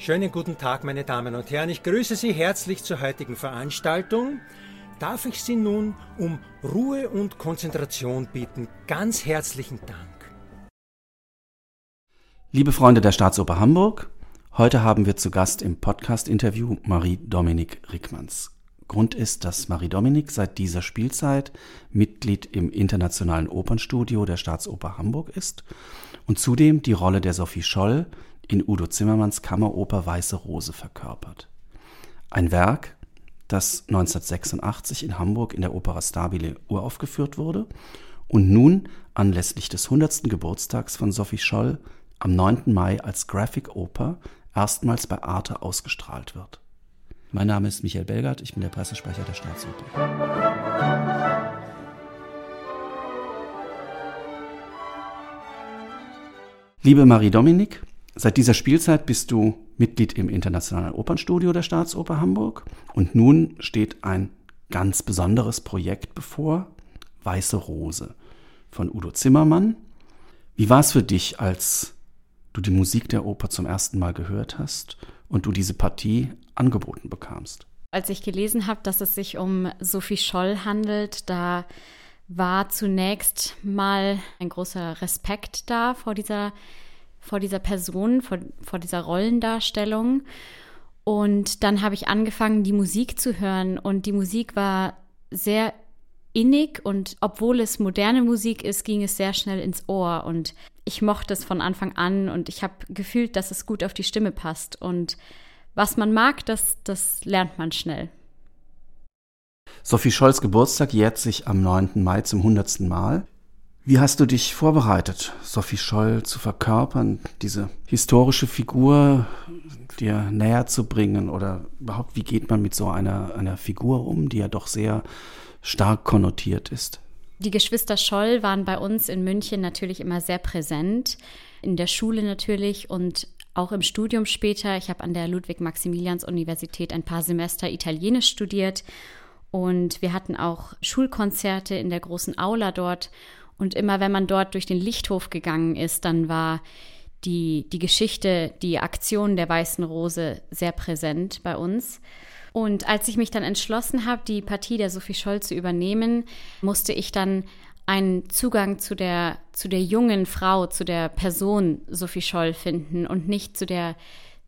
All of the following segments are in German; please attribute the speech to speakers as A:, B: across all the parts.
A: Schönen guten Tag, meine Damen und Herren. Ich grüße Sie herzlich zur heutigen Veranstaltung. Darf ich Sie nun um Ruhe und Konzentration bitten? Ganz herzlichen Dank.
B: Liebe Freunde der Staatsoper Hamburg, heute haben wir zu Gast im Podcast-Interview Marie-Dominik Rickmanns. Grund ist, dass Marie-Dominik seit dieser Spielzeit Mitglied im Internationalen Opernstudio der Staatsoper Hamburg ist und zudem die Rolle der Sophie Scholl in Udo Zimmermanns Kammeroper Weiße Rose verkörpert. Ein Werk, das 1986 in Hamburg in der Opera Stabile uraufgeführt wurde und nun anlässlich des 100. Geburtstags von Sophie Scholl am 9. Mai als Graphic Oper erstmals bei Arte ausgestrahlt wird. Mein Name ist Michael Belgard, ich bin der Pressesprecher der Staatsoper. Liebe Marie-Dominik, Seit dieser Spielzeit bist du Mitglied im Internationalen Opernstudio der Staatsoper Hamburg und nun steht ein ganz besonderes Projekt bevor, Weiße Rose von Udo Zimmermann. Wie war es für dich, als du die Musik der Oper zum ersten Mal gehört hast und du diese Partie angeboten bekamst?
C: Als ich gelesen habe, dass es sich um Sophie Scholl handelt, da war zunächst mal ein großer Respekt da vor dieser vor dieser Person, vor, vor dieser Rollendarstellung. Und dann habe ich angefangen, die Musik zu hören. Und die Musik war sehr innig und obwohl es moderne Musik ist, ging es sehr schnell ins Ohr. Und ich mochte es von Anfang an und ich habe gefühlt, dass es gut auf die Stimme passt. Und was man mag, das, das lernt man schnell.
B: Sophie Scholz Geburtstag jährt sich am 9. Mai zum 100. Mal. Wie hast du dich vorbereitet, Sophie Scholl zu verkörpern, diese historische Figur dir näher zu bringen? Oder überhaupt, wie geht man mit so einer, einer Figur um, die ja doch sehr stark konnotiert ist?
C: Die Geschwister Scholl waren bei uns in München natürlich immer sehr präsent, in der Schule natürlich und auch im Studium später. Ich habe an der Ludwig-Maximilians-Universität ein paar Semester Italienisch studiert und wir hatten auch Schulkonzerte in der großen Aula dort. Und immer wenn man dort durch den Lichthof gegangen ist, dann war die, die Geschichte, die Aktion der Weißen Rose sehr präsent bei uns. Und als ich mich dann entschlossen habe, die Partie der Sophie Scholl zu übernehmen, musste ich dann einen Zugang zu der, zu der jungen Frau, zu der Person Sophie Scholl finden und nicht zu der,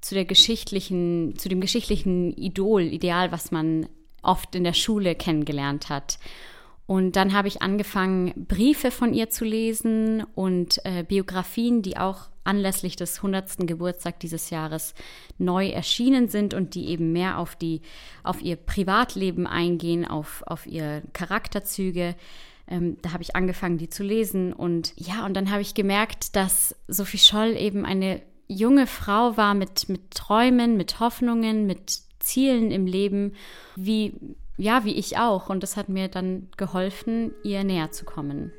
C: zu der geschichtlichen, zu dem geschichtlichen Idol, Ideal, was man oft in der Schule kennengelernt hat. Und dann habe ich angefangen, Briefe von ihr zu lesen und äh, Biografien, die auch anlässlich des 100. Geburtstag dieses Jahres neu erschienen sind und die eben mehr auf, die, auf ihr Privatleben eingehen, auf, auf ihr Charakterzüge. Ähm, da habe ich angefangen, die zu lesen. Und ja, und dann habe ich gemerkt, dass Sophie Scholl eben eine junge Frau war mit, mit Träumen, mit Hoffnungen, mit Zielen im Leben, wie ja, wie ich auch. Und das hat mir dann geholfen, ihr näher zu kommen.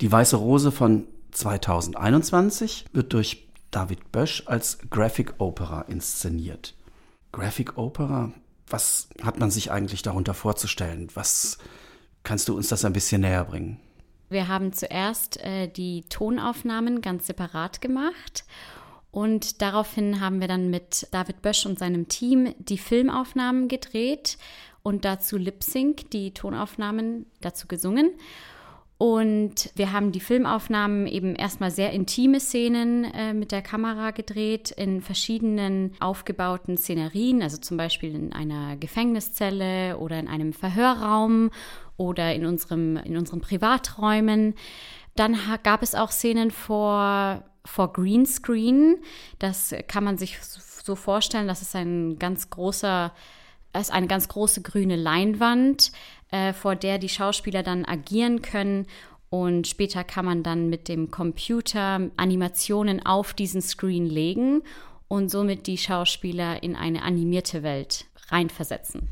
B: Die Weiße Rose von 2021 wird durch David Bösch als Graphic Opera inszeniert. Graphic Opera, was hat man sich eigentlich darunter vorzustellen? Was kannst du uns das ein bisschen näher bringen?
C: Wir haben zuerst äh, die Tonaufnahmen ganz separat gemacht und daraufhin haben wir dann mit David Bösch und seinem Team die Filmaufnahmen gedreht und dazu Lip Sync, die Tonaufnahmen dazu gesungen. Und wir haben die Filmaufnahmen eben erstmal sehr intime Szenen äh, mit der Kamera gedreht, in verschiedenen aufgebauten Szenerien, also zum Beispiel in einer Gefängniszelle oder in einem Verhörraum oder in, unserem, in unseren Privaträumen. Dann gab es auch Szenen vor, vor Greenscreen. Das kann man sich so vorstellen, das ist ein ganz großer, ist eine ganz große grüne Leinwand äh, vor der die Schauspieler dann agieren können. Und später kann man dann mit dem Computer Animationen auf diesen Screen legen und somit die Schauspieler in eine animierte Welt reinversetzen.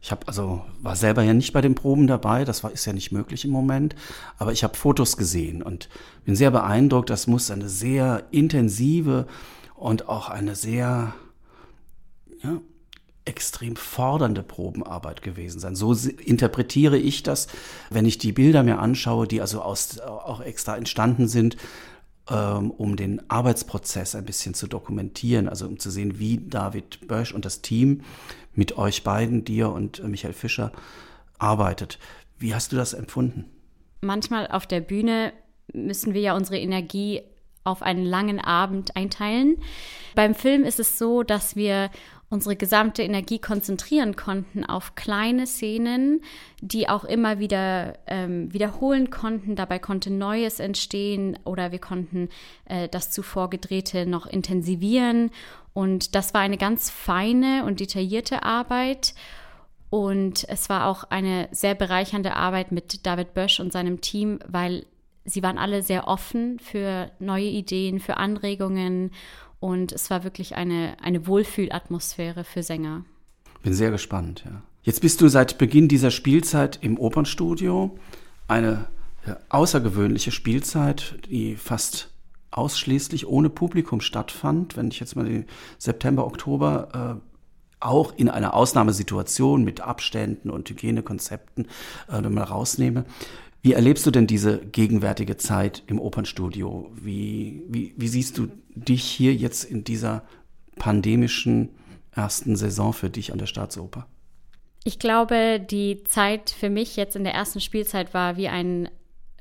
B: Ich habe also war selber ja nicht bei den Proben dabei, das war ist ja nicht möglich im Moment, aber ich habe Fotos gesehen und bin sehr beeindruckt. Das muss eine sehr intensive und auch eine sehr ja, extrem fordernde Probenarbeit gewesen sein. So interpretiere ich das, wenn ich die Bilder mir anschaue, die also aus, auch extra entstanden sind, ähm, um den Arbeitsprozess ein bisschen zu dokumentieren, also um zu sehen, wie David Bösch und das Team mit euch beiden, dir und Michael Fischer, arbeitet. Wie hast du das empfunden?
C: Manchmal auf der Bühne müssen wir ja unsere Energie auf einen langen Abend einteilen. Beim Film ist es so, dass wir unsere gesamte Energie konzentrieren konnten auf kleine Szenen, die auch immer wieder ähm, wiederholen konnten. Dabei konnte Neues entstehen oder wir konnten äh, das zuvor gedrehte noch intensivieren. Und das war eine ganz feine und detaillierte Arbeit. Und es war auch eine sehr bereichernde Arbeit mit David Bösch und seinem Team, weil sie waren alle sehr offen für neue Ideen, für Anregungen und es war wirklich eine, eine Wohlfühlatmosphäre für Sänger.
B: Bin sehr gespannt, ja. Jetzt bist du seit Beginn dieser Spielzeit im Opernstudio. Eine außergewöhnliche Spielzeit, die fast ausschließlich ohne Publikum stattfand. Wenn ich jetzt mal den September, Oktober äh, auch in einer Ausnahmesituation mit Abständen und Hygienekonzepten äh, mal rausnehme. Wie erlebst du denn diese gegenwärtige Zeit im Opernstudio? Wie, wie, wie siehst du dich hier jetzt in dieser pandemischen ersten Saison für dich an der Staatsoper?
C: Ich glaube, die Zeit für mich jetzt in der ersten Spielzeit war wie ein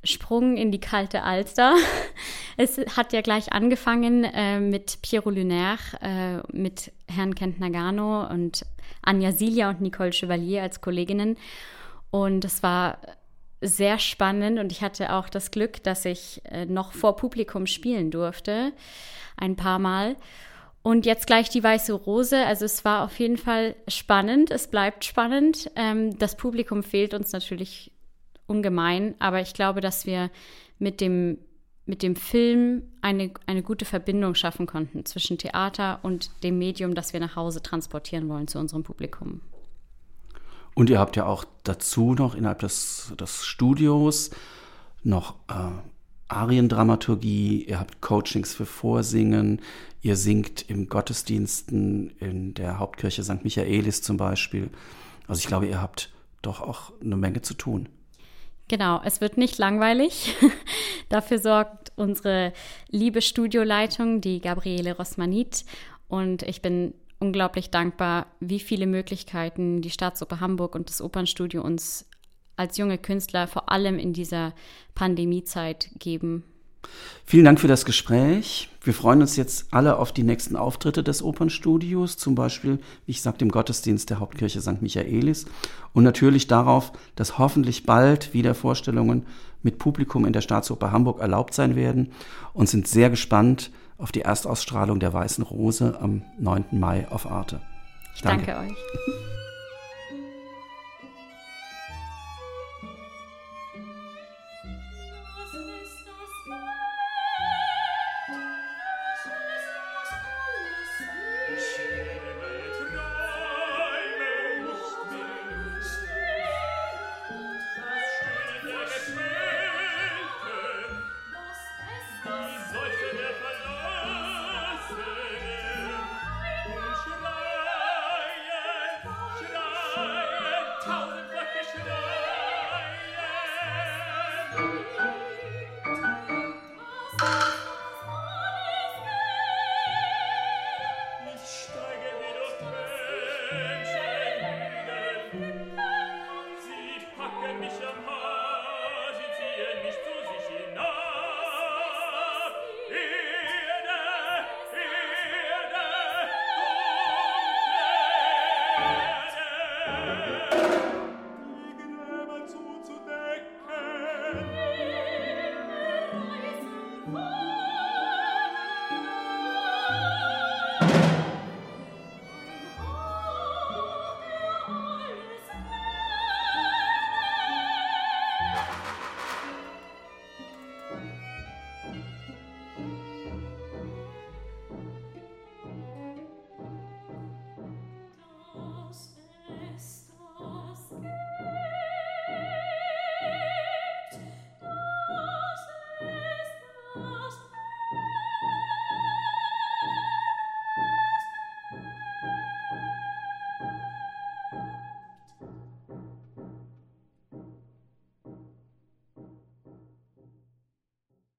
C: Sprung in die kalte Alster. Es hat ja gleich angefangen äh, mit Piero Lunaire, äh, mit Herrn Kent Nagano und Anja Silja und Nicole Chevalier als Kolleginnen. Und es war sehr spannend und ich hatte auch das Glück, dass ich äh, noch vor Publikum spielen durfte, ein paar Mal. Und jetzt gleich die weiße Rose. Also es war auf jeden Fall spannend. Es bleibt spannend. Ähm, das Publikum fehlt uns natürlich ungemein, aber ich glaube, dass wir mit dem, mit dem Film eine, eine gute Verbindung schaffen konnten zwischen Theater und dem Medium, das wir nach Hause transportieren wollen zu unserem Publikum.
B: Und ihr habt ja auch dazu noch innerhalb des, des Studios noch äh, Ariendramaturgie, ihr habt Coachings für Vorsingen, ihr singt im Gottesdiensten in der Hauptkirche St. Michaelis zum Beispiel. Also ich glaube, ihr habt doch auch eine Menge zu tun.
C: Genau, es wird nicht langweilig. Dafür sorgt unsere liebe Studioleitung, die Gabriele Rosmanit. Und ich bin unglaublich dankbar, wie viele Möglichkeiten die Staatsoper Hamburg und das Opernstudio uns als junge Künstler vor allem in dieser Pandemiezeit geben.
B: Vielen Dank für das Gespräch. Wir freuen uns jetzt alle auf die nächsten Auftritte des Opernstudios, zum Beispiel, wie ich sagte, im Gottesdienst der Hauptkirche St. Michaelis und natürlich darauf, dass hoffentlich bald wieder Vorstellungen mit Publikum in der Staatsoper Hamburg erlaubt sein werden und sind sehr gespannt, auf die Erstausstrahlung der Weißen Rose am 9. Mai auf Arte.
C: Ich danke, danke euch.
D: Oh!